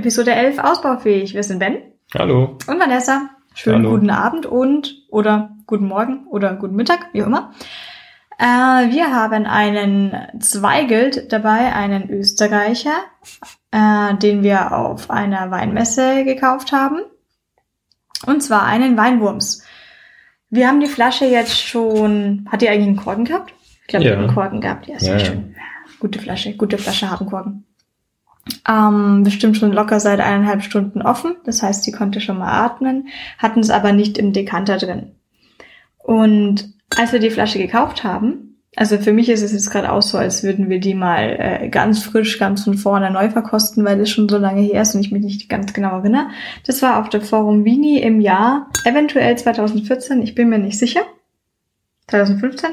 Episode 11 ausbaufähig. Wir sind Ben Hallo. und Vanessa. Schönen Hallo. guten Abend und oder guten Morgen oder guten Mittag, wie auch immer. Äh, wir haben einen Zweigelt dabei, einen Österreicher, äh, den wir auf einer Weinmesse gekauft haben. Und zwar einen Weinwurms. Wir haben die Flasche jetzt schon. Hat die eigentlich einen Korken gehabt? Ich glaube, die Ja. hat einen Korken gehabt. Ja, sehr Ja, ja. schön. Gute Flasche, gute Flasche haben Korken. Ähm, bestimmt schon locker seit eineinhalb Stunden offen. Das heißt, sie konnte schon mal atmen, hatten es aber nicht im Dekanter drin. Und als wir die Flasche gekauft haben, also für mich ist es jetzt gerade auch so, als würden wir die mal äh, ganz frisch, ganz von vorne neu verkosten, weil es schon so lange her ist und ich mich nicht ganz genau erinnere. Das war auf der Forum Vini im Jahr, eventuell 2014, ich bin mir nicht sicher. 2015?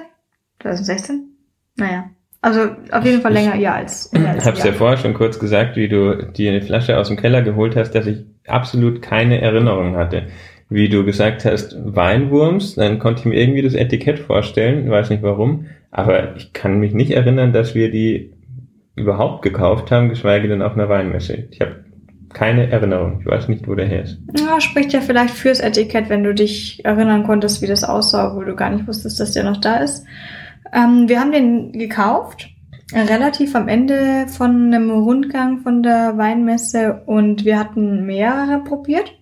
2016? Naja. Also auf jeden Fall länger ja als, Ich habe ein ja vorher schon kurz gesagt, wie du die eine Flasche aus dem Keller geholt hast, dass ich absolut keine Erinnerung hatte. Wie du gesagt hast, Weinwurms, dann konnte ich mir irgendwie das Etikett vorstellen, weiß nicht warum, aber ich kann mich nicht erinnern, dass wir die überhaupt gekauft haben, geschweige denn auf einer Weinmesse. Ich habe keine Erinnerung. Ich weiß nicht, wo der her ist. Ja, spricht ja vielleicht fürs Etikett, wenn du dich erinnern konntest, wie das aussah, obwohl du gar nicht wusstest, dass der noch da ist. Ähm, wir haben den gekauft, äh, relativ am Ende von einem Rundgang von der Weinmesse und wir hatten mehrere probiert.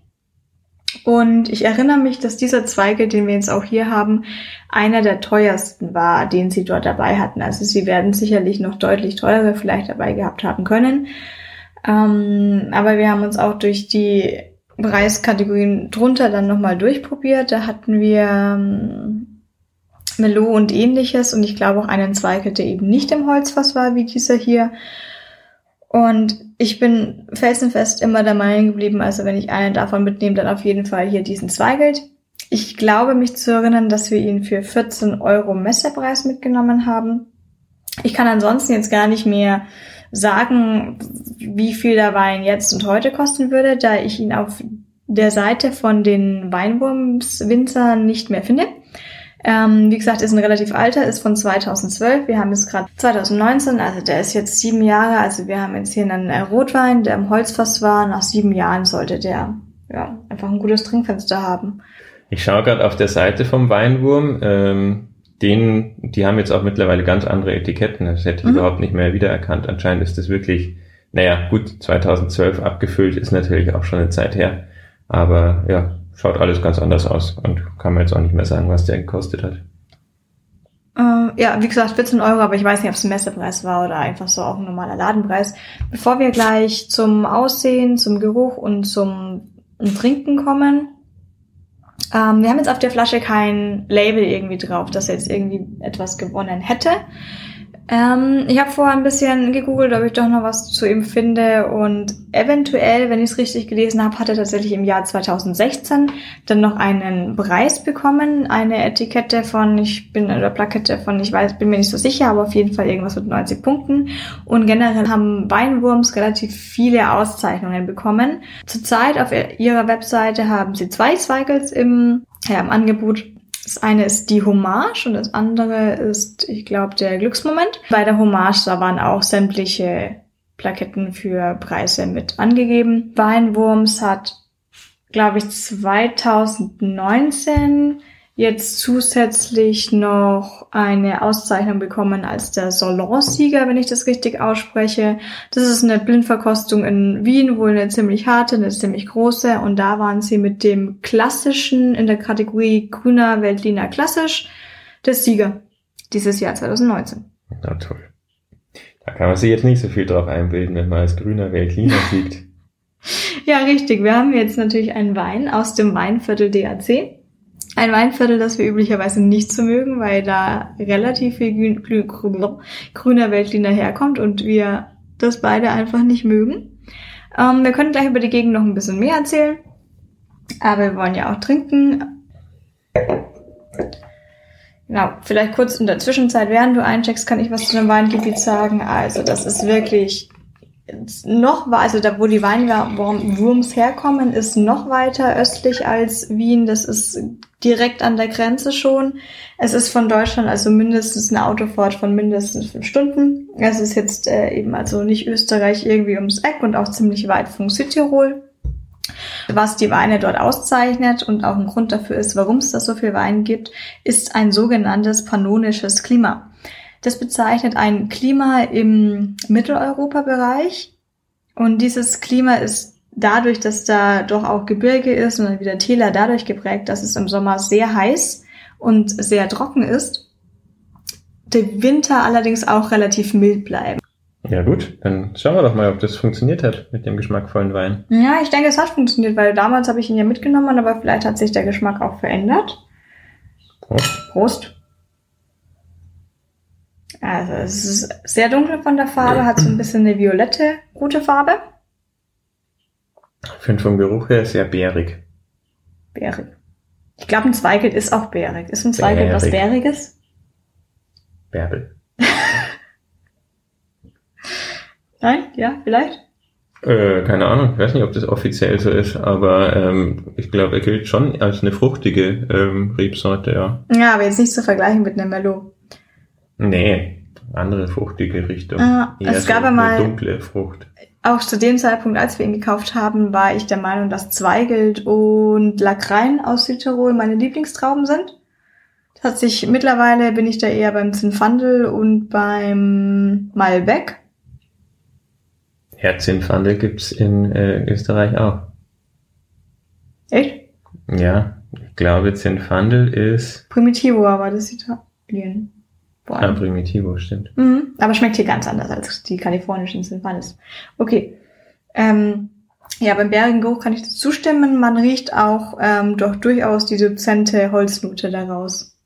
Und ich erinnere mich, dass dieser Zweige, den wir jetzt auch hier haben, einer der teuersten war, den sie dort dabei hatten. Also sie werden sicherlich noch deutlich teurere vielleicht dabei gehabt haben können. Ähm, aber wir haben uns auch durch die Preiskategorien drunter dann nochmal durchprobiert. Da hatten wir ähm, Melo und ähnliches und ich glaube auch einen Zweig, der eben nicht im Holzfass war wie dieser hier. Und ich bin felsenfest immer der Meinung geblieben, also wenn ich einen davon mitnehme, dann auf jeden Fall hier diesen Zweigelt. Ich glaube mich zu erinnern, dass wir ihn für 14 Euro Messerpreis mitgenommen haben. Ich kann ansonsten jetzt gar nicht mehr sagen, wie viel der Wein jetzt und heute kosten würde, da ich ihn auf der Seite von den Weinwurmswinzern nicht mehr finde. Ähm, wie gesagt, ist ein relativ alter, ist von 2012. Wir haben jetzt gerade 2019, also der ist jetzt sieben Jahre. Also wir haben jetzt hier einen äh, Rotwein, der im Holzfass war. Nach sieben Jahren sollte der ja einfach ein gutes Trinkfenster haben. Ich schaue gerade auf der Seite vom Weinwurm. Ähm, den, die haben jetzt auch mittlerweile ganz andere Etiketten. Das hätte ich Mhm. überhaupt nicht mehr wiedererkannt. Anscheinend ist das wirklich, naja, gut, 2012 abgefüllt ist natürlich auch schon eine Zeit her. Aber ja, schaut alles ganz anders aus und kann man jetzt auch nicht mehr sagen, was der gekostet hat. Äh, ja, wie gesagt, 14 Euro, aber ich weiß nicht, ob es ein Messepreis war oder einfach so auch ein normaler Ladenpreis. Bevor wir gleich zum Aussehen, zum Geruch und zum Trinken kommen, ähm, wir haben jetzt auf der Flasche kein Label irgendwie drauf, dass er jetzt irgendwie etwas gewonnen hätte. Ähm, ich habe vorher ein bisschen gegoogelt, ob ich doch noch was zu ihm finde und eventuell, wenn ich es richtig gelesen habe, hat er tatsächlich im Jahr 2016 dann noch einen Preis bekommen, eine Etikette von, ich bin oder Plakette von, ich weiß, bin mir nicht so sicher, aber auf jeden Fall irgendwas mit 90 Punkten und generell haben Weinwurms relativ viele Auszeichnungen bekommen. Zurzeit auf ihrer Webseite haben sie zwei Zweigels im, ja, im Angebot. Das eine ist die Hommage und das andere ist, ich glaube, der Glücksmoment. Bei der Hommage, da waren auch sämtliche Plaketten für Preise mit angegeben. Weinwurms hat, glaube ich, 2019 jetzt zusätzlich noch eine Auszeichnung bekommen als der Solon-Sieger, wenn ich das richtig ausspreche. Das ist eine Blindverkostung in Wien, wohl eine ziemlich harte, eine ziemlich große. Und da waren sie mit dem klassischen in der Kategorie Grüner Veltliner Klassisch der Sieger dieses Jahr 2019. Na toll. Da kann man sich jetzt nicht so viel drauf einbilden, wenn man als grüner Weltliner siegt. Ja, richtig. Wir haben jetzt natürlich einen Wein aus dem Weinviertel DAC. Ein Weinviertel, das wir üblicherweise nicht so mögen, weil da relativ viel grün, grün, grün, grüner Weltliner herkommt und wir das beide einfach nicht mögen. Ähm, wir können gleich über die Gegend noch ein bisschen mehr erzählen. Aber wir wollen ja auch trinken. Genau, vielleicht kurz in der Zwischenzeit, während du eincheckst, kann ich was zu dem Weingebiet sagen. Also, das ist wirklich noch, also da, wo die Weinwurms herkommen, ist noch weiter östlich als Wien. Das ist direkt an der Grenze schon. Es ist von Deutschland also mindestens eine Autofahrt von mindestens fünf Stunden. Es ist jetzt äh, eben also nicht Österreich irgendwie ums Eck und auch ziemlich weit von Südtirol. Was die Weine dort auszeichnet und auch ein Grund dafür ist, warum es da so viel Wein gibt, ist ein sogenanntes pannonisches Klima. Das bezeichnet ein Klima im Mitteleuropa-Bereich. Und dieses Klima ist dadurch, dass da doch auch Gebirge ist und dann wieder Täler dadurch geprägt, dass es im Sommer sehr heiß und sehr trocken ist. Der Winter allerdings auch relativ mild bleiben. Ja gut, dann schauen wir doch mal, ob das funktioniert hat mit dem geschmackvollen Wein. Ja, ich denke, es hat funktioniert, weil damals habe ich ihn ja mitgenommen, aber vielleicht hat sich der Geschmack auch verändert. Prost. Prost. Also es ist sehr dunkel von der Farbe, hat so ein bisschen eine violette, gute Farbe. Ich finde vom Geruch her sehr bärig. Bärig. Ich glaube, ein Zweigelt ist auch bärig. Ist ein Zweigelt was Bäriges? Bärbel. Nein? Ja, vielleicht? Äh, keine Ahnung, ich weiß nicht, ob das offiziell so ist, aber ähm, ich glaube, er gilt schon als eine fruchtige ähm, Rebsorte, ja. Ja, aber jetzt nicht zu vergleichen mit einem Merlot. Nee, andere fruchtige Richtung. Ah, Eher es gab so ja mal- eine dunkle Frucht. Auch zu dem Zeitpunkt, als wir ihn gekauft haben, war ich der Meinung, dass Zweigelt und Lacrein aus Südtirol meine Lieblingstrauben sind. Das hat sich, mittlerweile bin ich da eher beim Zinfandel und beim Malbec. Herzinfandel gibt's in äh, Österreich auch. Echt? Ja, ich glaube, Zinfandel ist Primitivo, aber das ist Italien. Vor allem. Primitivo, stimmt. Mhm. Aber schmeckt hier ganz anders als die kalifornischen Zinfandels. Okay. Ähm, ja, beim bärigen Geruch kann ich zustimmen. Man riecht auch ähm, doch durchaus die dezente Holznote daraus.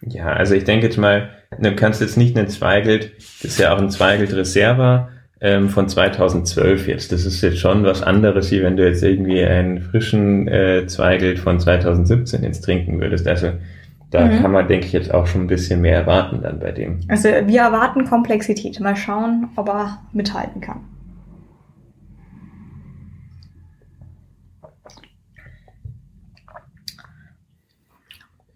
Ja, also ich denke jetzt mal, du kannst jetzt nicht einen Zweigelt, das ist ja auch ein Zweigelt Reserva ähm, von 2012 jetzt. Das ist jetzt schon was anderes, wie wenn du jetzt irgendwie einen frischen äh, Zweigelt von 2017 jetzt trinken würdest. Also da Mhm. kann man, denke ich, jetzt auch schon ein bisschen mehr erwarten dann bei dem. Also wir erwarten Komplexität. Mal schauen, ob er mithalten kann.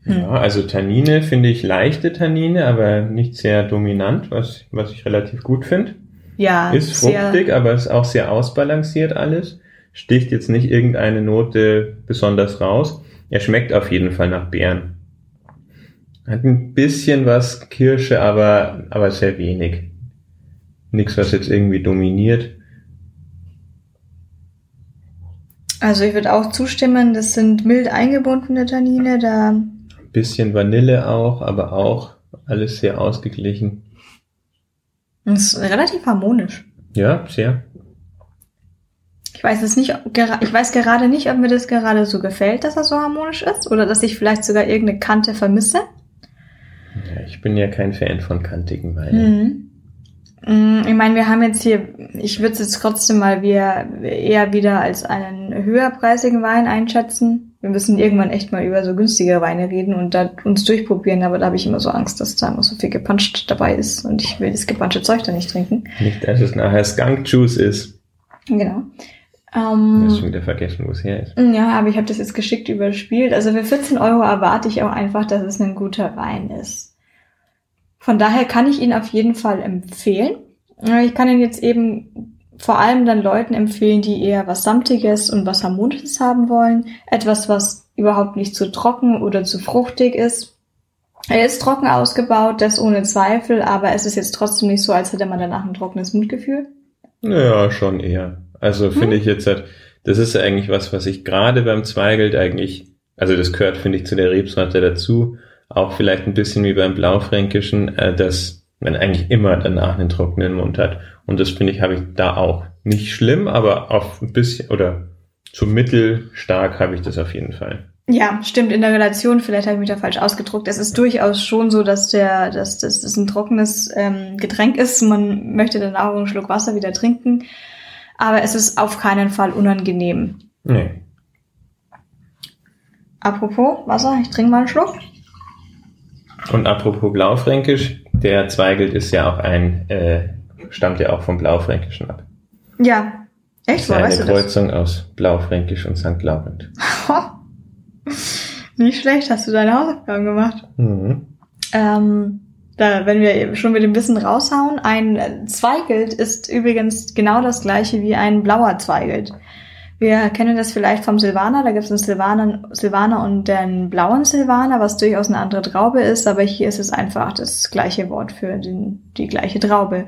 Ja, also Tannine finde ich leichte Tannine, aber nicht sehr dominant, was, was ich relativ gut finde. Ja, Ist fruchtig, aber ist auch sehr ausbalanciert alles. Sticht jetzt nicht irgendeine Note besonders raus. Er schmeckt auf jeden Fall nach Beeren. Hat ein bisschen was Kirsche, aber, aber sehr wenig. Nichts, was jetzt irgendwie dominiert. Also ich würde auch zustimmen, das sind mild eingebundene Tannine. Da Ein bisschen Vanille auch, aber auch alles sehr ausgeglichen. das ist relativ harmonisch. Ja, sehr. Ich weiß es nicht, ich weiß gerade nicht, ob mir das gerade so gefällt, dass er so harmonisch ist, oder dass ich vielleicht sogar irgendeine Kante vermisse. Ja, ich bin ja kein Fan von kantigen Weinen. Mhm. Mm, Ich meine, wir haben jetzt hier, ich würde es jetzt trotzdem mal wir eher wieder als einen höherpreisigen Wein einschätzen. Wir müssen irgendwann echt mal über so günstige Weine reden und da uns durchprobieren, aber da habe ich immer so Angst, dass da immer so viel gepanscht dabei ist und ich will das gepanschte Zeug da nicht trinken. Nicht, dass es nachher Skunk Juice ist. Genau. Du hast schon Ähm, wieder vergessen, wo es her ist. ja, aber ich habe das jetzt geschickt überspielt. Also für 14 Euro erwarte ich auch einfach, dass es ein guter Wein ist. Von daher kann ich ihn auf jeden Fall empfehlen. Ich kann ihn jetzt eben vor allem dann Leuten empfehlen, die eher was Samtiges und was Harmonisches haben wollen. Etwas, was überhaupt nicht zu trocken oder zu fruchtig ist. Er ist trocken ausgebaut, das ohne Zweifel, aber es ist jetzt trotzdem nicht so, als hätte man danach ein trockenes Mundgefühl. Ja, schon eher. Also finde ich jetzt halt, das ist ja eigentlich was, was ich gerade beim Zweigelt eigentlich, also das gehört, finde ich, zu der Rebsorte dazu. Auch vielleicht ein bisschen wie beim Blaufränkischen, äh, dass man eigentlich immer danach einen trockenen Mund hat. Und das finde ich, habe ich da auch. Nicht schlimm, aber auf ein bisschen oder zu mittelstark habe ich das auf jeden Fall. Ja, stimmt. In der Relation, vielleicht habe ich mich da falsch ausgedruckt. Es ist durchaus schon so, dass der, dass das, das ein trockenes ähm, Getränk ist. Man möchte dann auch einen Schluck Wasser wieder trinken. Aber es ist auf keinen Fall unangenehm. Nee. Apropos Wasser, ich trinke mal einen Schluck. Und apropos Blaufränkisch, der Zweigelt ist ja auch ein äh, stammt ja auch vom Blaufränkischen ab. Ja. Echt? Woher eine weißt du das? Kreuzung aus Blaufränkisch und St. Laurent. Nicht schlecht, hast du deine Hausaufgaben gemacht. Mhm. Ähm, da, wenn wir schon mit dem Wissen raushauen, ein Zweigelt ist übrigens genau das gleiche wie ein blauer Zweigelt. Wir kennen das vielleicht vom Silvaner, da gibt es einen Silvaner, Silvaner und den blauen Silvaner, was durchaus eine andere Traube ist, aber hier ist es einfach das gleiche Wort für den, die gleiche Traube.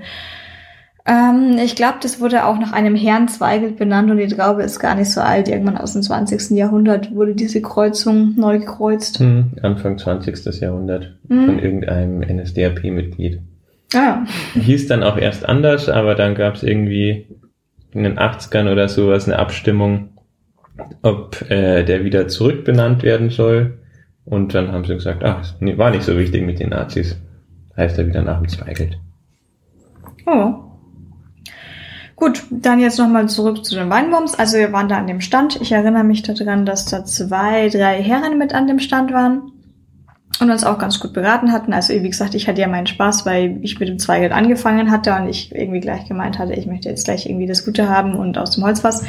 Ähm, ich glaube, das wurde auch nach einem Herrn Zweigelt benannt und die Traube ist gar nicht so alt. Irgendwann aus dem 20. Jahrhundert wurde diese Kreuzung neu gekreuzt. Hm, Anfang 20. Jahrhundert Mhm. von irgendeinem NSDAP-Mitglied. Ah, Hieß dann auch erst anders, aber dann gab es irgendwie in den 80ern oder sowas eine Abstimmung, ob äh, der wieder zurückbenannt werden soll. Und dann haben sie gesagt, ach, war nicht so wichtig mit den Nazis. Heißt er wieder nach dem Zweigelt. Oh. Gut, dann jetzt nochmal zurück zu den Weinwurms. Also wir waren da an dem Stand. Ich erinnere mich daran, dass da zwei, drei Herren mit an dem Stand waren und uns auch ganz gut beraten hatten. Also wie gesagt, ich hatte ja meinen Spaß, weil ich mit dem Zweigelt angefangen hatte und ich irgendwie gleich gemeint hatte, ich möchte jetzt gleich irgendwie das Gute haben und aus dem Holzfass.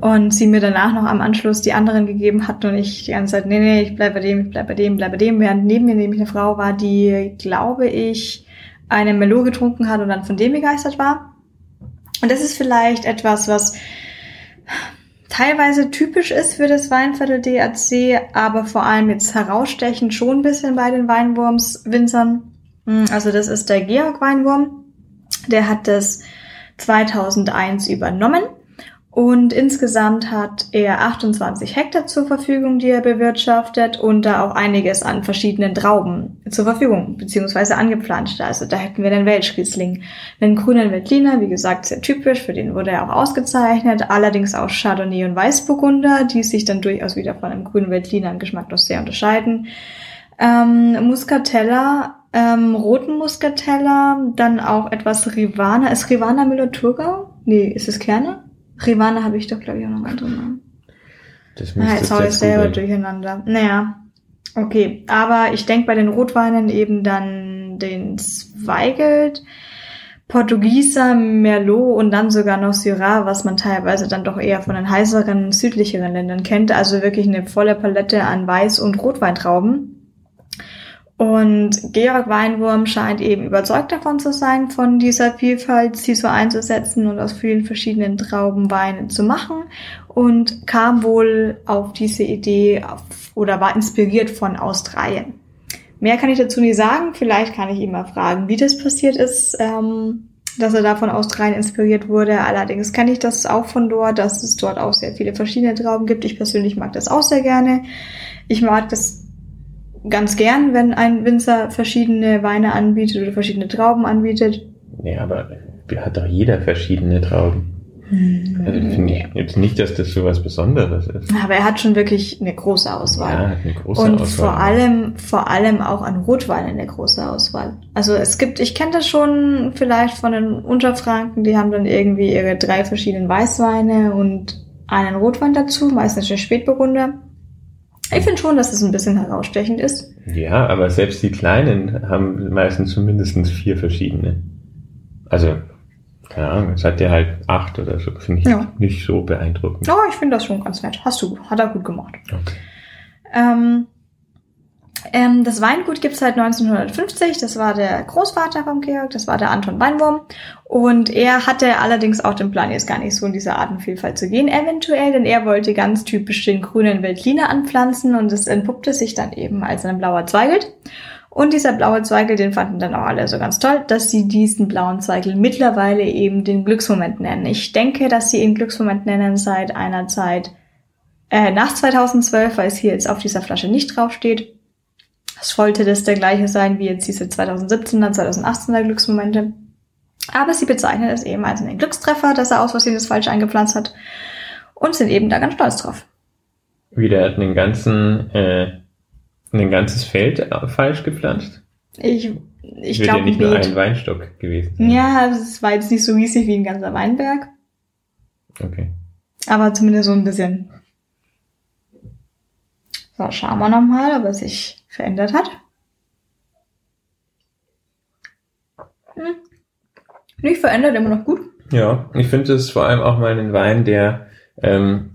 Und sie mir danach noch am Anschluss die anderen gegeben hatten und ich die ganze Zeit, nee, nee, ich bleib bei dem, ich bleib bei dem, bleib bei dem. Während neben mir nämlich eine Frau war, die, glaube ich, eine Melo getrunken hat und dann von dem begeistert war. Und das ist vielleicht etwas, was teilweise typisch ist für das Weinviertel DAC, aber vor allem jetzt herausstechend schon ein bisschen bei den Weinwurmswinzern. Mm, Also das ist der Georg Weinwurm. Der hat das 2001 übernommen und insgesamt hat er 28 Hektar zur Verfügung, die er bewirtschaftet und da auch einiges an verschiedenen Trauben zur Verfügung, beziehungsweise angepflanzt. Also da hätten wir den Welschriesling, den grünen Veltliner, wie gesagt, sehr typisch, für den wurde er auch ausgezeichnet, allerdings auch Chardonnay und Weißburgunder, die sich dann durchaus wieder von einem grünen Veltliner im Geschmack noch sehr unterscheiden. Ähm, Muscatella, ähm, roten Muscatella, dann auch etwas Rivana. Ist Rivana Müller-Thurgau? Nee, ist es Kerne? Rivana habe ich doch, glaube ich, auch noch einen anderen Namen. Das Na, jetzt hau ich selber googeln. durcheinander. Naja, okay. Aber ich denke bei den Rotweinen eben dann den Zweigelt, Portugieser, Merlot und dann sogar noch Syrah, was man teilweise dann doch eher von den heißeren, südlicheren Ländern kennt. Also wirklich eine volle Palette an Weiß- und Rotweintrauben. Und Georg Weinwurm scheint eben überzeugt davon zu sein, von dieser Vielfalt sie so einzusetzen und aus vielen verschiedenen Trauben Weine zu machen und kam wohl auf diese Idee auf, oder war inspiriert von Australien. Mehr kann ich dazu nicht sagen. Vielleicht kann ich ihn mal fragen, wie das passiert ist, ähm, dass er da von Australien inspiriert wurde. Allerdings kenne ich das auch von dort, dass es dort auch sehr viele verschiedene Trauben gibt. Ich persönlich mag das auch sehr gerne. Ich mag das ganz gern, wenn ein Winzer verschiedene Weine anbietet oder verschiedene Trauben anbietet. Nee, aber hat doch jeder verschiedene Trauben. Also finde ich jetzt nicht, dass das so was Besonderes ist. Aber er hat schon wirklich eine große Auswahl. Ja, hat eine große Und Auswahl. vor allem, vor allem auch an Rotweinen eine große Auswahl. Also es gibt, ich kenne das schon vielleicht von den Unterfranken, die haben dann irgendwie ihre drei verschiedenen Weißweine und einen Rotwein dazu, meistens der Spätburgunder. Ich finde schon, dass es ein bisschen herausstechend ist. Ja, aber selbst die Kleinen haben meistens zumindest vier verschiedene. Also, keine Ahnung, jetzt hat der halt acht oder so. Finde ich Ja. nicht so beeindruckend. Oh, ich finde das schon ganz nett. Hast du, hat er gut gemacht. Okay. Ähm, ähm, das Weingut gibt's seit 1950. Das war der Großvater vom Georg, das war der Anton Weinwurm. Und er hatte allerdings auch den Plan, jetzt gar nicht so in diese Artenvielfalt zu gehen, eventuell, denn er wollte ganz typisch den grünen Veltliner anpflanzen und es entpuppte sich dann eben als ein blauer Zweigelt. Und dieser blaue Zweigel, den fanden dann auch alle so ganz toll, dass sie diesen blauen Zweigel mittlerweile eben den Glücksmoment nennen. Ich denke, dass sie ihn Glücksmoment nennen seit einer Zeit äh, nach 2012, weil es hier jetzt auf dieser Flasche nicht draufsteht. Es sollte das der gleiche sein wie jetzt diese 2017er, 2018er Glücksmomente. Aber sie bezeichnen es eben als einen Glückstreffer, dass er aus Versehen das falsch eingepflanzt hat und sind eben da ganz stolz drauf. Wieder hat einen ganzen, äh, ein ganzes Feld äh, falsch gepflanzt. Ich, ich glaube, ja nicht nur ein Weinstock gewesen. sein. Ja, es war jetzt nicht so riesig wie ein ganzer Weinberg, Okay. aber zumindest so ein bisschen. So, schauen wir nochmal, ob es sich verändert hat. Hm. Nicht verändert, immer noch gut. Ja, ich finde es vor allem auch mal einen Wein, der ähm,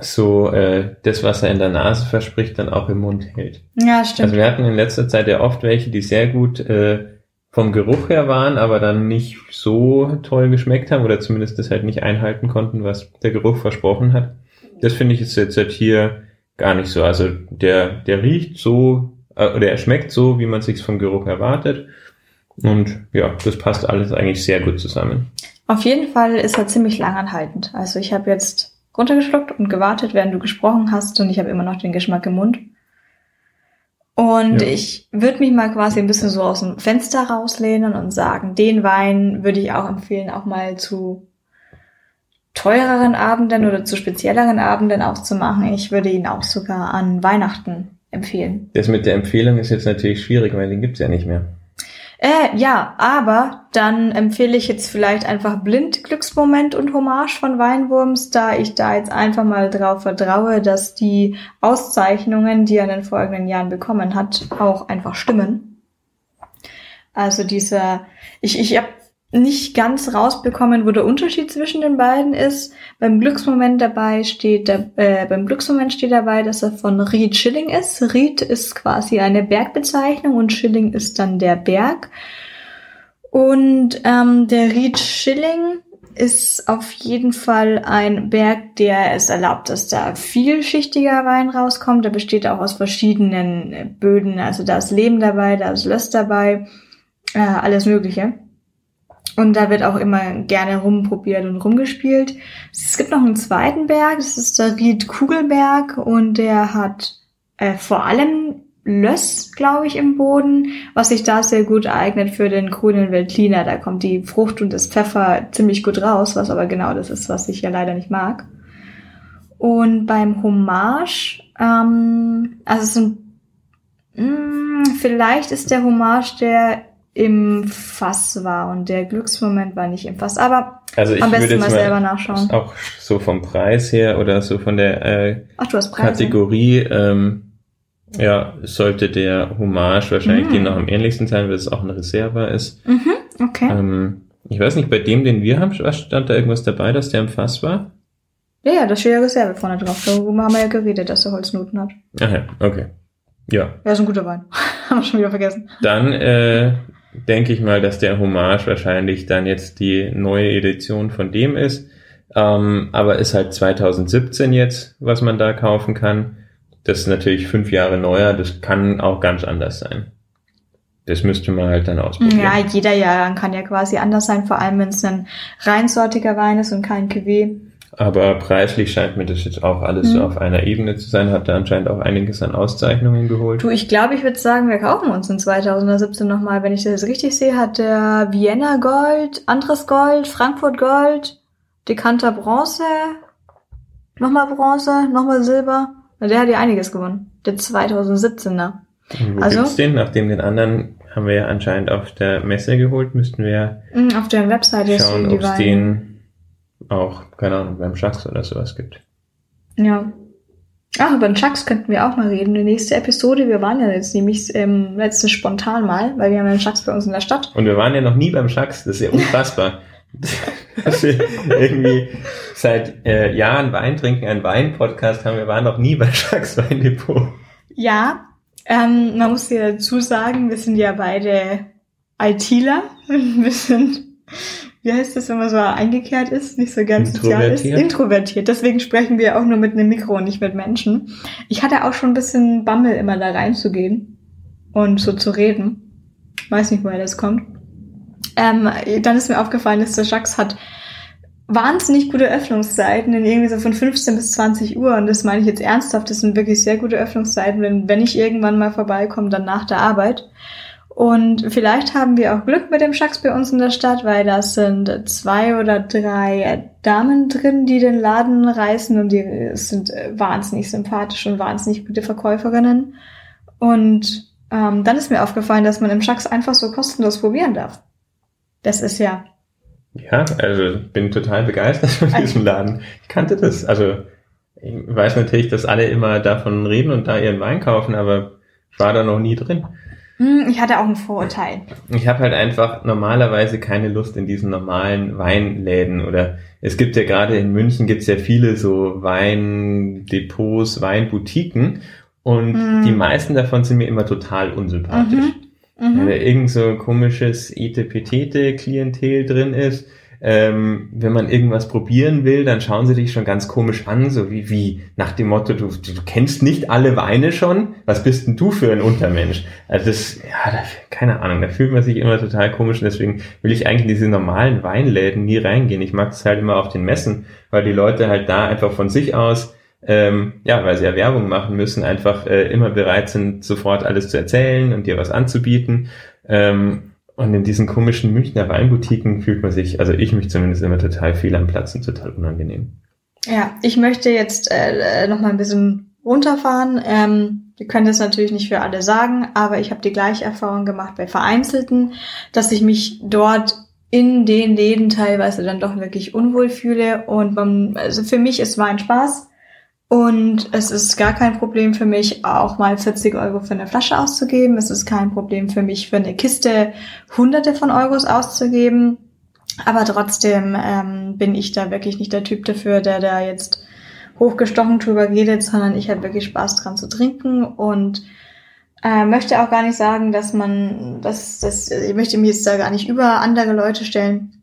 so äh, das, was er in der Nase verspricht, dann auch im Mund hält. Ja, stimmt. Also wir hatten in letzter Zeit ja oft welche, die sehr gut äh, vom Geruch her waren, aber dann nicht so toll geschmeckt haben oder zumindest das halt nicht einhalten konnten, was der Geruch versprochen hat. Das finde ich ist jetzt halt hier gar nicht so. Also der, der riecht so, äh, oder er schmeckt so, wie man sich vom Geruch erwartet. Und ja, das passt alles eigentlich sehr gut zusammen. Auf jeden Fall ist er ziemlich langanhaltend. Also ich habe jetzt runtergeschluckt und gewartet, während du gesprochen hast und ich habe immer noch den Geschmack im Mund. Und Ja. ich würde mich mal quasi ein bisschen so aus dem Fenster rauslehnen und sagen, den Wein würde ich auch empfehlen, auch mal zu teureren Abenden oder zu spezielleren Abenden aufzumachen. Ich würde ihn auch sogar an Weihnachten empfehlen. Das mit der Empfehlung ist jetzt natürlich schwierig, weil den gibt's ja nicht mehr. Äh, ja, aber dann empfehle ich jetzt vielleicht einfach blind Glücksmoment und Hommage von Weinwurms, da ich da jetzt einfach mal drauf vertraue, dass die Auszeichnungen, die er in den folgenden Jahren bekommen hat, auch einfach stimmen. Also dieser, ich, ich habe nicht ganz rausbekommen, wo der Unterschied zwischen den beiden ist. Beim Glücksmoment dabei steht, der, äh, beim Glücksmoment steht dabei, dass er von Ried Schilling ist. Ried ist quasi eine Bergbezeichnung und Schilling ist dann der Berg. Und ähm, der Ried Schilling ist auf jeden Fall ein Berg, der es erlaubt, dass da vielschichtiger Wein rauskommt. Der besteht auch aus verschiedenen Böden. Also da ist Lehm dabei, da ist Löss dabei, äh, alles Mögliche. Und da wird auch immer gerne rumprobiert und rumgespielt. Es gibt noch einen zweiten Berg, das ist der Ried Kugelberg und der hat äh, vor allem Löss, glaube ich, im Boden, was sich da sehr gut eignet für den grünen Veltliner. Da kommt die Frucht und das Pfeffer ziemlich gut raus, was aber genau das ist, was ich ja leider nicht mag. Und beim Hommage, ähm, also es sind, mh, vielleicht ist der Hommage der im Fass war und der Glücksmoment war nicht im Fass. Aber Also ich am würde besten jetzt mal selber nachschauen. auch so vom Preis her oder so von der äh, Ach. Kategorie, ähm, ja, sollte der Hommage wahrscheinlich Mhm. den noch am ähnlichsten sein, weil es auch ein Reserva ist. Mhm, okay. Ähm, ich weiß nicht, bei dem, den wir haben, stand da irgendwas dabei, dass der im Fass war? Ja, ja, da steht ja Reserve vorne drauf. Darüber haben wir ja geredet, dass er Holznoten hat. Ach ja, okay. Ja, Ja, ist ein guter Wein. haben wir schon wieder vergessen. dann äh, denke ich mal, dass der Hommage wahrscheinlich dann jetzt die neue Edition von dem ist. Ähm, aber ist halt 2017 jetzt, was man da kaufen kann. Das ist natürlich fünf Jahre neuer, das kann auch ganz anders sein. Das müsste man halt dann ausprobieren. Ja, jeder Jahrgang kann ja quasi anders sein, vor allem wenn es ein reinsortiger Wein ist und kein Cuvée. Aber preislich scheint mir das jetzt auch alles so Mhm. auf einer Ebene zu sein, hat da anscheinend auch einiges an Auszeichnungen geholt. Du, ich glaube, ich würde sagen, wir kaufen uns in 2017 nochmal. Wenn ich das jetzt richtig sehe, hat der Vienna Gold, Andres Gold, Frankfurt Gold, Decanter Bronze, nochmal Bronze, nochmal Silber. Der hat ja einiges gewonnen. Der 2017er. Und wo Also- gibt's den? Nachdem den anderen haben wir ja anscheinend auf der Messe geholt, müssten wir Mhm, Auf der Webseite schauen, ob es den auch, keine Ahnung, beim Schachs oder sowas gibt. Ja. Ach, über den Chucks könnten wir auch mal reden. Die nächste Episode, wir waren ja jetzt nämlich ähm, letztens spontan mal, weil wir haben ja einen Chucks bei uns in der Stadt. Und wir waren ja noch nie beim Schachs, das ist ja unfassbar. Dass wir irgendwie seit äh, Jahren Wein trinken, einen Wein-Podcast haben, wir waren noch nie bei Schachs Weindepot. Ja, ähm, man muss ja dazu sagen, wir sind ja beide ITler wir sind, wie heißt das, wenn man so eingekehrt ist, nicht so ganz sozial ist? Introvertiert. Introvertiert. Deswegen sprechen wir auch nur mit einem Mikro und nicht mit Menschen. Ich hatte auch schon ein bisschen Bammel, immer da reinzugehen und so zu reden. Weiß nicht, woher das kommt. Ähm, dann ist mir aufgefallen, dass der Jacques hat wahnsinnig gute Öffnungszeiten, in irgendwie so von 15 bis 20 Uhr. Und das meine ich jetzt ernsthaft. Das sind wirklich sehr gute Öffnungszeiten, wenn, wenn ich irgendwann mal vorbeikomme, dann nach der Arbeit. Und vielleicht haben wir auch Glück mit dem Schacks bei uns in der Stadt, weil da sind zwei oder drei Damen drin, die den Laden reißen und die sind wahnsinnig sympathisch und wahnsinnig gute Verkäuferinnen. Und ähm, dann ist mir aufgefallen, dass man im Schacks einfach so kostenlos probieren darf. Das ist ja Ja, also bin total begeistert von diesem Laden. Ich kannte das. Also ich weiß natürlich, dass alle immer davon reden und da ihren Wein kaufen, aber ich war da noch nie drin. Hm, Ich hatte auch ein Vorurteil. Ich habe halt einfach normalerweise keine Lust in diesen normalen Weinläden oder es gibt ja gerade in München gibt's ja viele so Weindepots, Weinboutiquen und Mhm. die meisten davon sind mir immer total unsympathisch. Mhm. Wenn da irgend so komisches Etepetete-Klientel drin ist, ähm, wenn man irgendwas probieren will, dann schauen sie dich schon ganz komisch an, so wie, wie nach dem Motto, du, du kennst nicht alle Weine schon, was bist denn du für ein Untermensch? Also das, ja, da, keine Ahnung, da fühlt man sich immer total komisch und deswegen will ich eigentlich in diese normalen Weinläden nie reingehen. Ich mag es halt immer auf den Messen, weil die Leute halt da einfach von sich aus ähm, ja, weil sie ja Werbung machen müssen, einfach äh, immer bereit sind, sofort alles zu erzählen und dir was anzubieten. Ähm, und in diesen komischen Münchner Weinboutiquen fühlt man sich, also ich mich zumindest immer total viel am Platz und total unangenehm. Ja, ich möchte jetzt äh, noch mal ein bisschen runterfahren. Ähm, wir können das natürlich nicht für alle sagen, aber ich habe die gleiche Erfahrung gemacht bei Vereinzelten, dass ich mich dort in den Läden teilweise dann doch wirklich unwohl fühle. Und man, also für mich ist Wein Spaß. Und es ist gar kein Problem für mich, auch mal 40 Euro für eine Flasche auszugeben. Es ist kein Problem für mich, für eine Kiste hunderte von Euros auszugeben. Aber trotzdem ähm, bin ich da wirklich nicht der Typ dafür, der da jetzt hochgestochen drüber redet, sondern ich habe wirklich Spaß dran zu trinken und äh, möchte auch gar nicht sagen, dass man, dass, dass ich möchte mich jetzt da gar nicht über andere Leute stellen.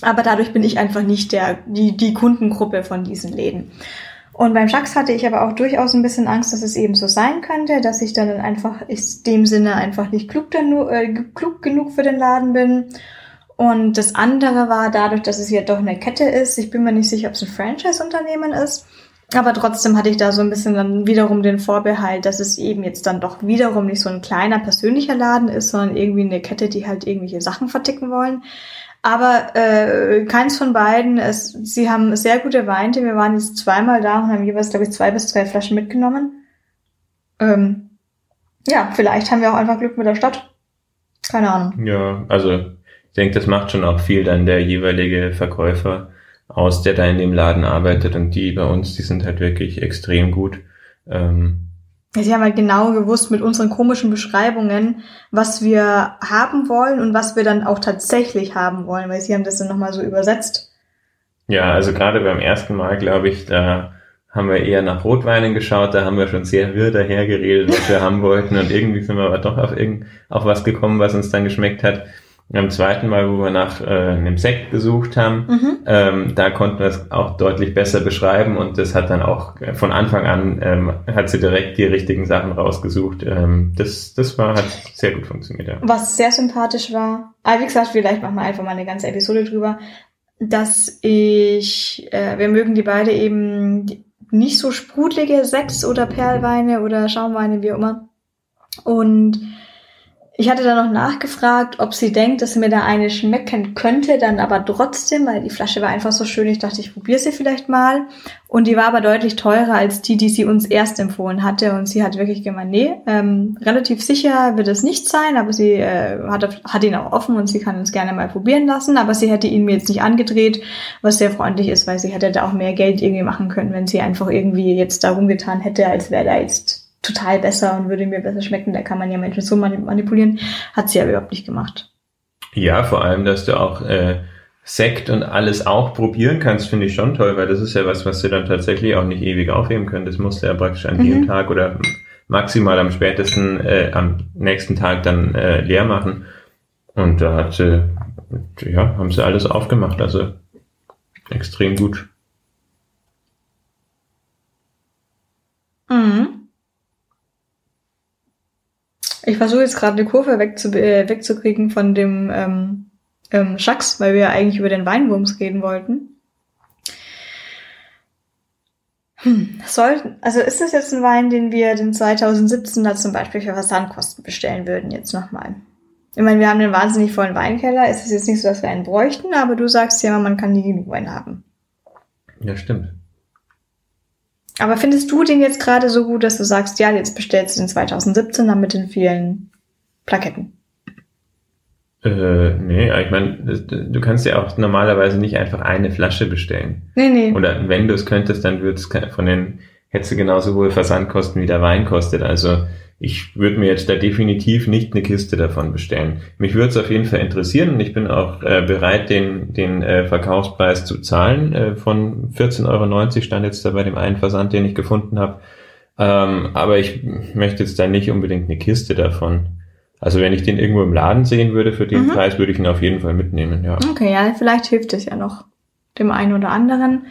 Aber dadurch bin ich einfach nicht der, die, die Kundengruppe von diesen Läden. Und beim Schacks hatte ich aber auch durchaus ein bisschen Angst, dass es eben so sein könnte, dass ich dann einfach in dem Sinne einfach nicht klug, dann, äh, klug genug für den Laden bin. Und das andere war dadurch, dass es ja doch eine Kette ist. Ich bin mir nicht sicher, ob es ein Franchise-Unternehmen ist. Aber trotzdem hatte ich da so ein bisschen dann wiederum den Vorbehalt, dass es eben jetzt dann doch wiederum nicht so ein kleiner persönlicher Laden ist, sondern irgendwie eine Kette, die halt irgendwelche Sachen verticken wollen. Aber äh, keins von beiden. Es, sie haben sehr gute Weinte. Wir waren jetzt zweimal da und haben jeweils, glaube ich, zwei bis drei Flaschen mitgenommen. Ähm, ja, vielleicht haben wir auch einfach Glück mit der Stadt. Keine Ahnung. Ja, also ich denke, das macht schon auch viel dann der jeweilige Verkäufer aus, der da in dem Laden arbeitet und die bei uns, die sind halt wirklich extrem gut. Ähm, Sie haben halt genau gewusst mit unseren komischen Beschreibungen, was wir haben wollen und was wir dann auch tatsächlich haben wollen, weil sie haben das dann nochmal so übersetzt. Ja, also gerade beim ersten Mal, glaube ich, da haben wir eher nach Rotweinen geschaut, da haben wir schon sehr wirr dahergeredet, was wir haben wollten und irgendwie sind wir aber doch auf, irgend, auf was gekommen, was uns dann geschmeckt hat. Am zweiten Mal, wo wir nach äh, einem Sekt gesucht haben, Mhm. ähm, da konnten wir es auch deutlich besser beschreiben und das hat dann auch äh, von Anfang an, ähm, hat sie direkt die richtigen Sachen rausgesucht. Ähm, das, das war, hat sehr gut funktioniert, ja. Was sehr sympathisch war, aber wie gesagt, vielleicht machen wir einfach mal eine ganze Episode drüber, dass ich, äh, wir mögen die beide eben nicht so sprudelige Sechs- oder Perlweine oder Schaumweine, wie auch immer. Und ich hatte dann noch nachgefragt, ob sie denkt, dass mir da eine schmecken könnte, dann aber trotzdem, weil die Flasche war einfach so schön, ich dachte, ich probiere sie vielleicht mal. Und die war aber deutlich teurer als die, die sie uns erst empfohlen hatte. Und sie hat wirklich gemeint, nee, ähm, relativ sicher wird es nicht sein, aber sie äh, hat, hat ihn auch offen und sie kann uns gerne mal probieren lassen. Aber sie hätte ihn mir jetzt nicht angedreht, was sehr freundlich ist, weil sie hätte da auch mehr Geld irgendwie machen können, wenn sie einfach irgendwie jetzt da rumgetan hätte, als wäre da jetzt total besser und würde mir besser schmecken. Da kann man ja Menschen so mani- manipulieren. Hat sie aber überhaupt nicht gemacht. Ja, vor allem, dass du auch äh, Sekt und alles auch probieren kannst, finde ich schon toll, weil das ist ja was, was du dann tatsächlich auch nicht ewig aufheben können. Das musst du ja praktisch an Mhm. jedem Tag oder maximal am spätesten äh, am nächsten Tag dann äh, leer machen. Und da hat sie, ja, haben sie alles aufgemacht, also extrem gut. Mhm. Ich versuche jetzt gerade eine Kurve wegzu äh, wegzukriegen von dem ähm, ähm, Schacks, weil wir ja eigentlich über den Weinwurms reden wollten. Hm, sollten, also ist das jetzt ein Wein, den wir den 2017 da zum Beispiel für Versandkosten bestellen würden, jetzt nochmal? Ich meine, wir haben einen wahnsinnig vollen Weinkeller. Es ist jetzt nicht so, dass wir einen bräuchten, aber du sagst ja immer, man kann nie genug Wein haben. Ja, stimmt. Aber findest du den jetzt gerade so gut, dass du sagst, ja, jetzt bestellst du den 2017er mit den vielen Plaketten? Äh, nee, ich meine, du kannst ja auch normalerweise nicht einfach eine Flasche bestellen. Nee, nee. Oder wenn du es könntest, dann würde es von den hättest du genauso hohe Versandkosten wie der Wein kostet. Also ich würde mir jetzt da definitiv nicht eine Kiste davon bestellen. Mich würde es auf jeden Fall interessieren und ich bin auch äh, bereit, den, den äh, Verkaufspreis zu zahlen. Äh, von 14,90 Euro stand jetzt da bei dem einen Versand, den ich gefunden habe. Ähm, aber ich möchte jetzt da nicht unbedingt eine Kiste davon. Also wenn ich den irgendwo im Laden sehen würde für den mhm. Preis, würde ich ihn auf jeden Fall mitnehmen, ja. Okay, ja, vielleicht hilft es ja noch dem einen oder anderen.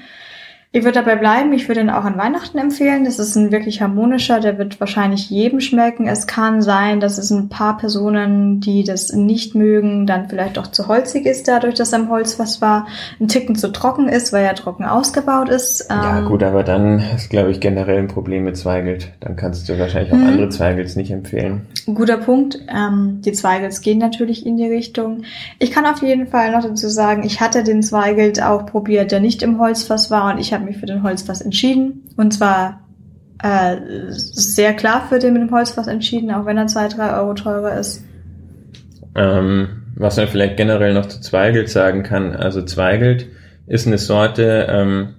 Ich würde dabei bleiben. Ich würde ihn auch an Weihnachten empfehlen. Das ist ein wirklich harmonischer. Der wird wahrscheinlich jedem schmecken. Es kann sein, dass es ein paar Personen, die das nicht mögen, dann vielleicht doch zu holzig ist, dadurch, dass am Holz was war, ein Ticken zu trocken ist, weil er trocken ausgebaut ist. Ja, ähm, gut, aber dann ist, glaube ich, generell ein Problem mit Zweigelt. Dann kannst du wahrscheinlich auch mhm. andere Zweigels nicht empfehlen. Guter Punkt. Ähm, die Zweigels gehen natürlich in die Richtung. Ich kann auf jeden Fall noch dazu sagen, ich hatte den Zweigelt auch probiert, der nicht im Holzfass war und ich habe habe mich für den Holzfass entschieden. Und zwar äh, sehr klar für den mit dem Holzfass entschieden, auch wenn er zwei, drei Euro teurer ist. Ähm, was man vielleicht generell noch zu Zweigelt sagen kann, also Zweigelt ist eine Sorte, ähm,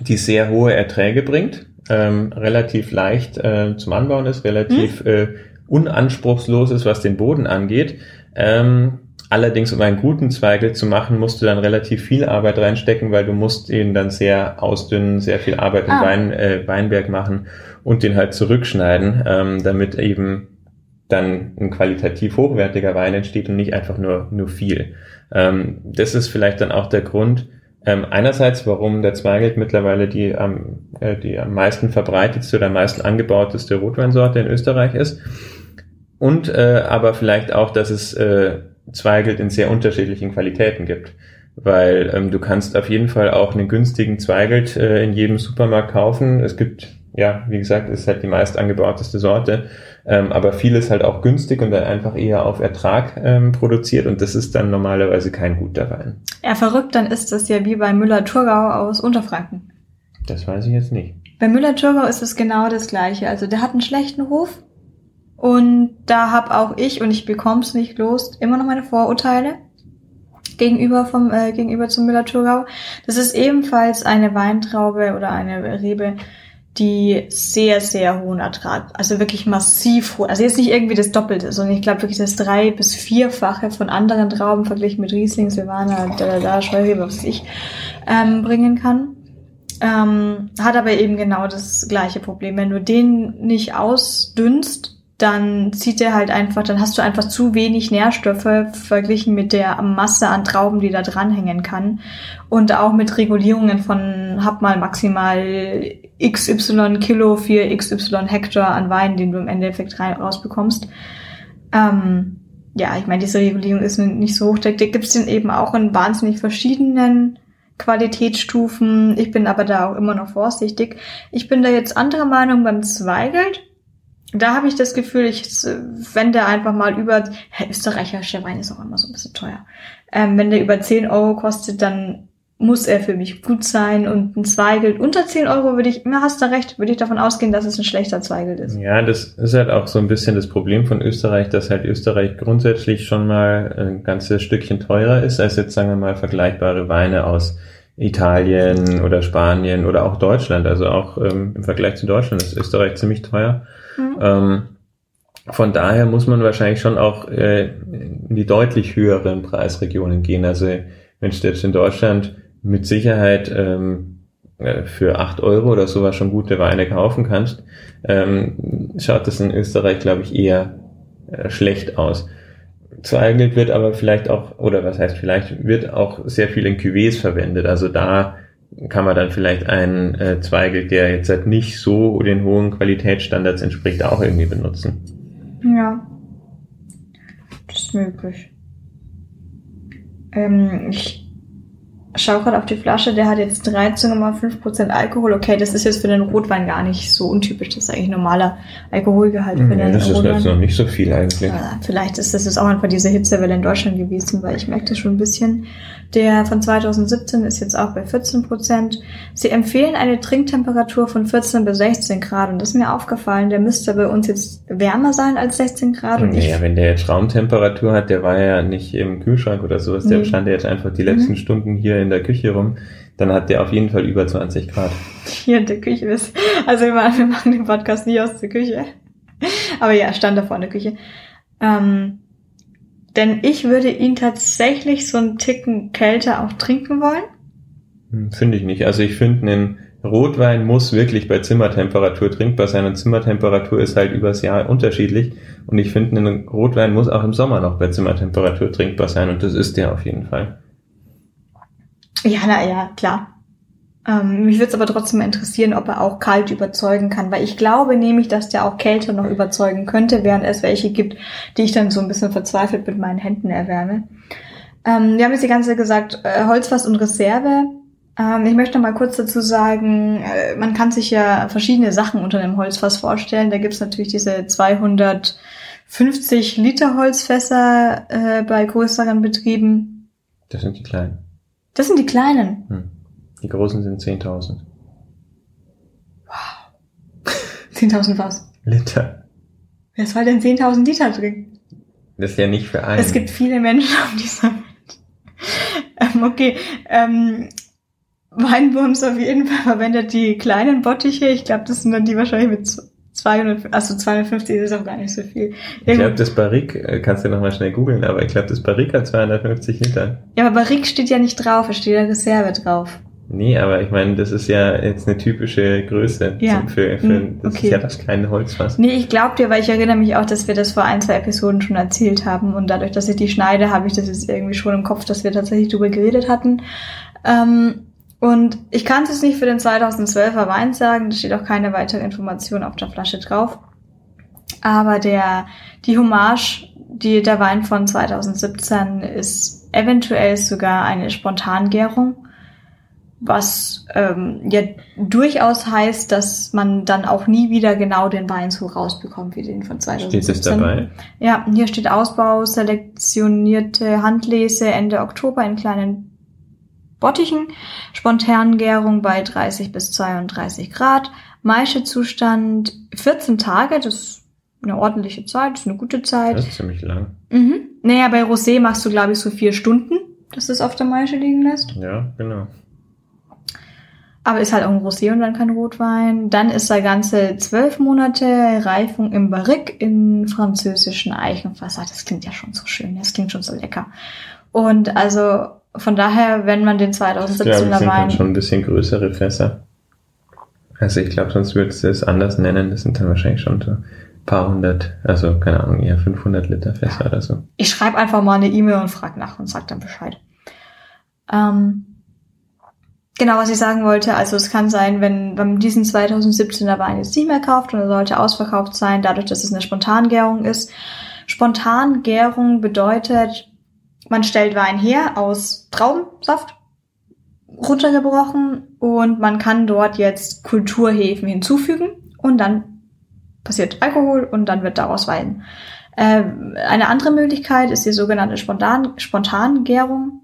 die sehr hohe Erträge bringt, ähm, relativ leicht äh, zum Anbauen ist, relativ hm? äh, unanspruchslos ist, was den Boden angeht. Ähm, Allerdings, um einen guten Zweigel zu machen, musst du dann relativ viel Arbeit reinstecken, weil du musst ihn dann sehr ausdünnen, sehr viel Arbeit im ah. Wein, äh, Weinberg machen und den halt zurückschneiden, ähm, damit eben dann ein qualitativ hochwertiger Wein entsteht und nicht einfach nur, nur viel. Ähm, das ist vielleicht dann auch der Grund, ähm, einerseits, warum der Zweigelt mittlerweile die, ähm, äh, die am meisten verbreitetste oder am meisten angebauteste Rotweinsorte in Österreich ist. Und äh, aber vielleicht auch, dass es äh, Zweigelt in sehr unterschiedlichen Qualitäten gibt. Weil ähm, du kannst auf jeden Fall auch einen günstigen Zweigelt äh, in jedem Supermarkt kaufen. Es gibt, ja, wie gesagt, ist halt die meist angebauteste Sorte. Ähm, aber vieles halt auch günstig und dann einfach eher auf Ertrag ähm, produziert und das ist dann normalerweise kein guter Wein. Ja, verrückt, dann ist das ja wie bei Müller-Thurgau aus Unterfranken. Das weiß ich jetzt nicht. Bei Müller-Thurgau ist es genau das Gleiche. Also der hat einen schlechten Ruf, und da habe auch ich, und ich bekomm's nicht los, immer noch meine Vorurteile gegenüber vom äh, gegenüber zum Müller-Thurgau. Das ist ebenfalls eine Weintraube oder eine Rebe, die sehr, sehr hohen Ertrag, also wirklich massiv hoch, also jetzt nicht irgendwie das Doppelte, sondern ich glaube wirklich das drei- bis vierfache von anderen Trauben verglichen mit Riesling, Silvaner, da, da, da, Scheurebe, was ich, ähm, bringen kann. Ähm, hat aber eben genau das gleiche Problem. Wenn du den nicht ausdünnst, dann zieht er halt einfach, dann hast du einfach zu wenig Nährstoffe verglichen mit der Masse an Trauben, die da dranhängen kann. Und auch mit Regulierungen von hab mal maximal XY Kilo für XY Hektar an Wein, den du im Endeffekt rein, rausbekommst. Ähm, ja, ich meine, diese Regulierung ist nicht so hoch. Da gibt es den eben auch in wahnsinnig verschiedenen Qualitätsstufen. Ich bin aber da auch immer noch vorsichtig. Ich bin da jetzt anderer Meinung beim Zweigelt da habe ich das Gefühl, ich, wenn der einfach mal über, österreichischer Wein ist auch immer so ein bisschen teuer. Ähm, wenn der über 10 Euro kostet, dann muss er für mich gut sein und ein Zweigelt unter 10 Euro würde ich, na hast du recht, würde ich davon ausgehen, dass es ein schlechter Zweigelt ist. Ja, das ist halt auch so ein bisschen das Problem von Österreich, dass halt Österreich grundsätzlich schon mal ein ganzes Stückchen teurer ist als jetzt sagen wir mal vergleichbare Weine aus Italien oder Spanien oder auch Deutschland. Also auch ähm, im Vergleich zu Deutschland ist Österreich ziemlich teuer. Mhm. Ähm, von daher muss man wahrscheinlich schon auch äh, in die deutlich höheren Preisregionen gehen. Also wenn du jetzt in Deutschland mit Sicherheit ähm, äh, für acht Euro oder sowas schon gute Weine kaufen kannst, ähm, schaut das in Österreich, glaube ich, eher äh, schlecht aus. Zweigelt wird aber vielleicht auch, oder was heißt vielleicht, wird auch sehr viel in Cuvées verwendet. Also da kann man dann vielleicht einen äh, Zweigel, der jetzt halt nicht so den hohen Qualitätsstandards entspricht, auch irgendwie benutzen. Ja, das ist möglich. Ähm, ich schau gerade auf die Flasche, der hat jetzt 13,5% Alkohol. Okay, das ist jetzt für den Rotwein gar nicht so untypisch. Das ist eigentlich normaler Alkoholgehalt für ja, den das Rotwein. Das ist jetzt noch nicht so viel eigentlich. Ja, vielleicht ist das jetzt auch einfach diese Hitzewelle in Deutschland gewesen, weil ich merke das schon ein bisschen. Der von 2017 ist jetzt auch bei 14% Sie empfehlen eine Trinktemperatur von 14 bis 16 Grad. Und das ist mir aufgefallen, der müsste bei uns jetzt wärmer sein als 16 Grad. Und naja, wenn der jetzt Raumtemperatur hat, der war ja nicht im Kühlschrank oder sowas, der nee. stand ja jetzt einfach die letzten mhm. Stunden hier in der Küche rum, dann hat der auf jeden Fall über 20 Grad. Hier in der Küche ist. Also wir machen, den Podcast nie aus der Küche. Aber ja, stand da vor in der Küche. Ähm, denn ich würde ihn tatsächlich so einen Ticken kälter auch trinken wollen. Hm, finde ich nicht. Also ich finde, ein Rotwein muss wirklich bei Zimmertemperatur trinkbar sein und Zimmertemperatur ist halt übers Jahr unterschiedlich. Und ich finde, ein Rotwein muss auch im Sommer noch bei Zimmertemperatur trinkbar sein und das ist der auf jeden Fall. Ja, na ja, klar. Ähm, mich würde es aber trotzdem interessieren, ob er auch kalt überzeugen kann, weil ich glaube nämlich, dass der auch kälter noch überzeugen könnte, während es welche gibt, die ich dann so ein bisschen verzweifelt mit meinen Händen erwärme. Ähm, wir haben jetzt die ganze Zeit gesagt, äh, Holzfass und Reserve. Ähm, ich möchte mal kurz dazu sagen, äh, man kann sich ja verschiedene Sachen unter einem Holzfass vorstellen. Da gibt's natürlich diese 250 Liter Holzfässer äh, bei größeren Betrieben. Das sind die kleinen. Das sind die kleinen. Hm. Die großen sind 10.000. Wow. 10.000 was? Liter. Wer soll denn 10.000 Liter trinken? Das ist ja nicht für einen. Es gibt viele Menschen auf dieser Welt. Ähm, okay, ähm, Weinwurms auf jeden Fall verwendet die kleinen Bottiche. Ich glaube, das sind dann die wahrscheinlich mit 200, also 250 ist auch gar nicht so viel. Ich glaube, das Barrique, äh, kannst du nochmal schnell googeln, aber ich glaube, das Barrique hat 250 Liter. Ja, aber Barrique steht ja nicht drauf, es steht ja Reserve drauf. Nee, aber ich meine, das ist ja jetzt eine typische Größe Ja. für, für Hm, das okay. ist ja das kleine Holzfass. Nee, ich glaube dir, weil ich erinnere mich auch, dass wir das vor ein, zwei Episoden schon erzählt haben und dadurch, dass ich die schneide, habe ich das jetzt irgendwie schon im Kopf, dass wir tatsächlich drüber geredet hatten. Ähm, und ich kann es jetzt nicht für den 2012er Wein sagen, da steht auch keine weitere Information auf der Flasche drauf. Aber der, die Hommage, die, der Wein von 2017 ist eventuell sogar eine Spontangärung, was ähm, ja durchaus heißt, dass man dann auch nie wieder genau den Wein so rausbekommt wie den von 2017. Steht es dabei? Ja, hier steht Ausbau, selektionierte Handlese Ende Oktober in kleinen Bottichen, Spontangärung bei 30 bis 32 Grad, Maischezustand 14 Tage, das ist eine ordentliche Zeit, das ist eine gute Zeit. Das ist ziemlich lang. Mhm. Naja, bei Rosé machst du, glaube ich, so vier Stunden, dass du es auf der Maische liegen lässt. Ja, genau. Aber ist halt auch ein Rosé und dann kein Rotwein. Dann ist der ganze zwölf Monate Reifung im Barrique in französischen Eichenfass. Ah, Das klingt ja schon so schön, das klingt schon so lecker. Und also von daher, wenn man den Ich glaube, 2017er das sind Wein... schon ein bisschen größere Fässer. Also ich glaube, sonst würdest du es anders nennen. Das sind dann wahrscheinlich schon so ein paar hundert, also keine Ahnung, eher 500 Liter Fässer oder so. Ich schreibe einfach mal eine E-Mail und frage nach und sag dann Bescheid. Ähm, genau, was ich sagen wollte, also es kann sein, wenn, man diesen 2017er Wein jetzt nicht mehr kauft und er sollte ausverkauft sein, dadurch, dass es eine Spontangärung ist. Spontangärung bedeutet, man stellt Wein her aus Traubensaft, runtergebrochen und man kann dort jetzt Kulturhefen hinzufügen und dann passiert Alkohol und dann wird daraus Wein. Ähm, eine andere Möglichkeit ist die sogenannte Spontan Spontangärung.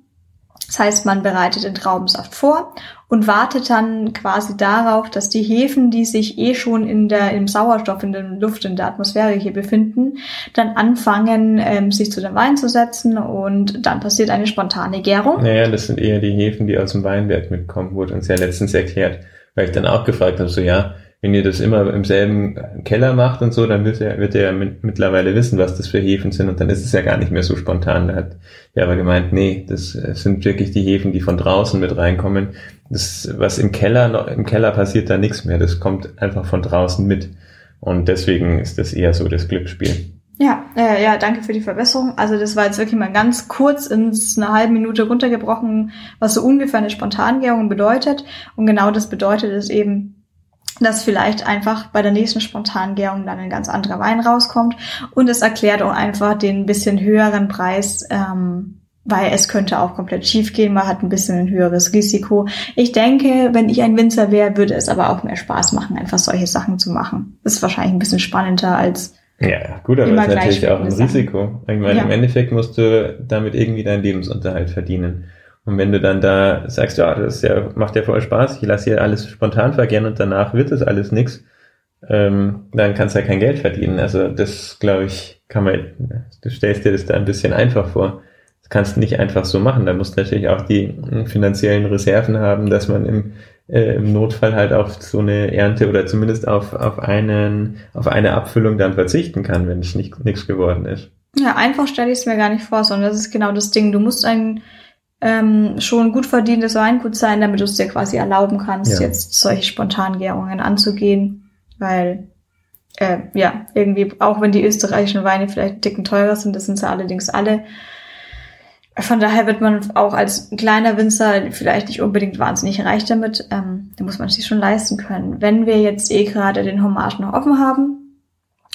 Das heißt, man bereitet den Traubensaft vor und wartet dann quasi darauf, dass die Hefen, die sich eh schon in der, im Sauerstoff, in der Luft, in der Atmosphäre hier befinden, dann anfangen, ähm, sich zu dem Wein zu setzen und dann passiert eine spontane Gärung. Naja, das sind eher die Hefen, die aus dem Weinberg mitkommen, wurde uns ja letztens erklärt. Weil ich dann auch gefragt habe, so ja, wenn ihr das immer im selben Keller macht und so, dann wird er, wird er mittlerweile wissen, was das für Hefen sind und dann ist es ja gar nicht mehr so spontan. Da hat er aber gemeint, nee, das sind wirklich die Hefen, die von draußen mit reinkommen. Das, was im Keller im Keller passiert da nichts mehr. Das kommt einfach von draußen mit. Und deswegen ist das eher so das Glücksspiel. Ja, äh, ja, danke für die Verbesserung. Also das war jetzt wirklich mal ganz kurz ins eine halbe Minute runtergebrochen, was so ungefähr eine Spontangärung bedeutet. Und genau das bedeutet es eben, dass vielleicht einfach bei der nächsten Spontangärung dann ein ganz anderer Wein rauskommt. Und es erklärt auch einfach den bisschen höheren Preis, ähm, weil es könnte auch komplett schief gehen. Man hat ein bisschen ein höheres Risiko. Ich denke, wenn ich ein Winzer wäre, würde es aber auch mehr Spaß machen, einfach solche Sachen zu machen. Das ist wahrscheinlich ein bisschen spannender als Ja, gut, aber das ist natürlich auch ein Sachen. Risiko. Ich meine, Ja. im Endeffekt musst du damit irgendwie deinen Lebensunterhalt verdienen. Und wenn du dann da sagst, ja, das ja, macht ja voll Spaß, ich lasse hier alles spontan vergehen und danach wird es alles nix, ähm, dann kannst du ja kein Geld verdienen. Also das, glaube ich, kann man, du stellst dir das da ein bisschen einfach vor. Das kannst du nicht einfach so machen. Da musst du natürlich auch die finanziellen Reserven haben, dass man im, äh, im Notfall halt auf so eine Ernte oder zumindest auf, auf einen, auf eine Abfüllung dann verzichten kann, wenn es nicht nichts geworden ist. Ja, einfach stelle ich es mir gar nicht vor, sondern das ist genau das Ding. Du musst ein ähm, schon gut verdientes Weingut sein, damit du es dir quasi erlauben kannst, Ja. jetzt solche Spontangärungen anzugehen. Weil, äh, ja, irgendwie, auch wenn die österreichischen Weine vielleicht einen Ticken teurer sind, das sind sie allerdings alle. Von daher wird man auch als kleiner Winzer vielleicht nicht unbedingt wahnsinnig reich damit. Ähm, da muss man sich schon leisten können. Wenn wir jetzt eh gerade den Hommage noch offen haben,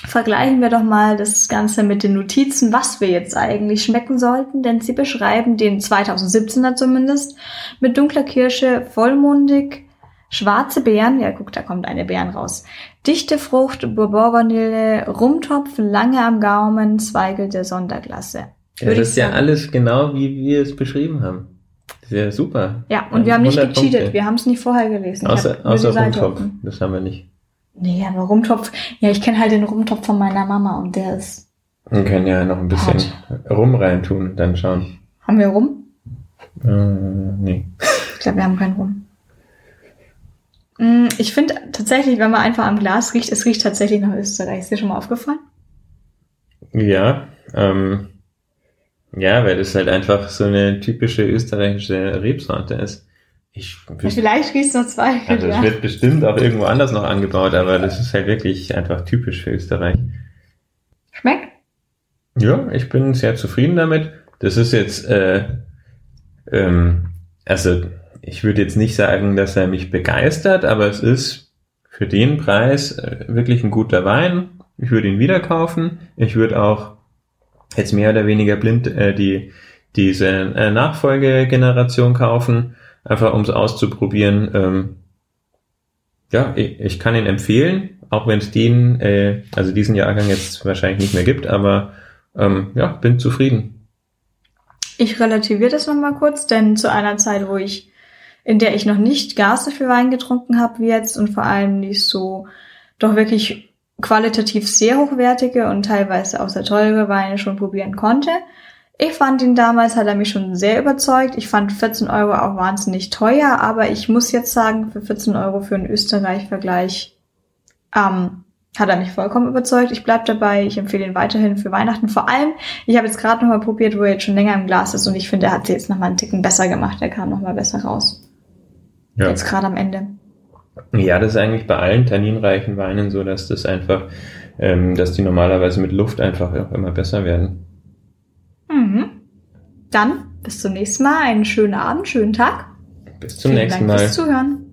vergleichen wir doch mal das Ganze mit den Notizen, was wir jetzt eigentlich schmecken sollten, denn sie beschreiben den 2017er zumindest mit dunkler Kirsche, vollmundig, schwarze Beeren, ja guck, da kommt eine Beeren raus, dichte Frucht, Bourbon-Vanille, Rumtopf, lange am Gaumen, Zweigel der Sonderklasse. Ja, das ist ja alles genau, wie wir es beschrieben haben. Ja super. Ja, und wir haben nicht 100 gecheatet, Punkte. wir haben es nicht vorher gelesen. Außer, außer Rumtopf. Das haben wir nicht. Nee, aber Rumtopf, ja, ich kenne halt den Rumtopf von meiner Mama und der ist, Wir können ja noch ein bisschen Hart. Rum reintun, dann schauen. haben wir Rum? Äh, nee. Ich glaube, wir haben keinen Rum. Mm, Ich finde tatsächlich, wenn man einfach am Glas riecht, es riecht tatsächlich nach Österreich. Ist dir schon mal aufgefallen? Ja, ähm, ja, weil das halt einfach so eine typische österreichische Rebsorte ist. Ich, vielleicht riecht es nach zwei. also es ja. wird bestimmt auch irgendwo anders noch angebaut, aber das ist halt wirklich einfach typisch für Österreich. Schmeckt? Ja, ich bin sehr zufrieden damit. Das ist jetzt, äh, ähm, also ich würde jetzt nicht sagen, dass er mich begeistert, aber es ist für den Preis äh, wirklich ein guter Wein. Ich würde ihn wieder kaufen. Ich würde auch jetzt mehr oder weniger blind äh, die diese äh, Nachfolgegeneration kaufen, einfach um es auszuprobieren. Ähm, ja, ich, ich kann ihn empfehlen, auch wenn es den, äh, also diesen Jahrgang jetzt wahrscheinlich nicht mehr gibt, aber ähm, ja, bin zufrieden. Ich relativiere das nochmal kurz, denn zu einer Zeit, wo ich, in der ich noch nicht gar so viel Wein getrunken habe wie jetzt und vor allem nicht so doch wirklich qualitativ sehr hochwertige und teilweise auch sehr teure Weine schon probieren konnte. Ich fand ihn damals, hat er mich schon sehr überzeugt. Ich fand 14 Euro auch wahnsinnig teuer, aber ich muss jetzt sagen, für 14 Euro für einen Österreich-Vergleich ähm, hat er mich vollkommen überzeugt. Ich bleib dabei. Ich empfehle ihn weiterhin für Weihnachten. Vor allem, ich habe jetzt gerade noch mal probiert, wo er jetzt schon länger im Glas ist und ich finde, er hat sie jetzt noch mal einen Ticken besser gemacht. Er kam noch mal besser raus. Ja. Jetzt gerade am Ende. ja, das ist eigentlich bei allen tanninreichen Weinen so, dass das einfach, ähm, dass die normalerweise mit Luft einfach auch immer besser werden. Mhm. Dann bis zum nächsten Mal. Einen schönen Abend, schönen Tag. Bis zum Vielen nächsten Dank Mal. fürs Zuhören.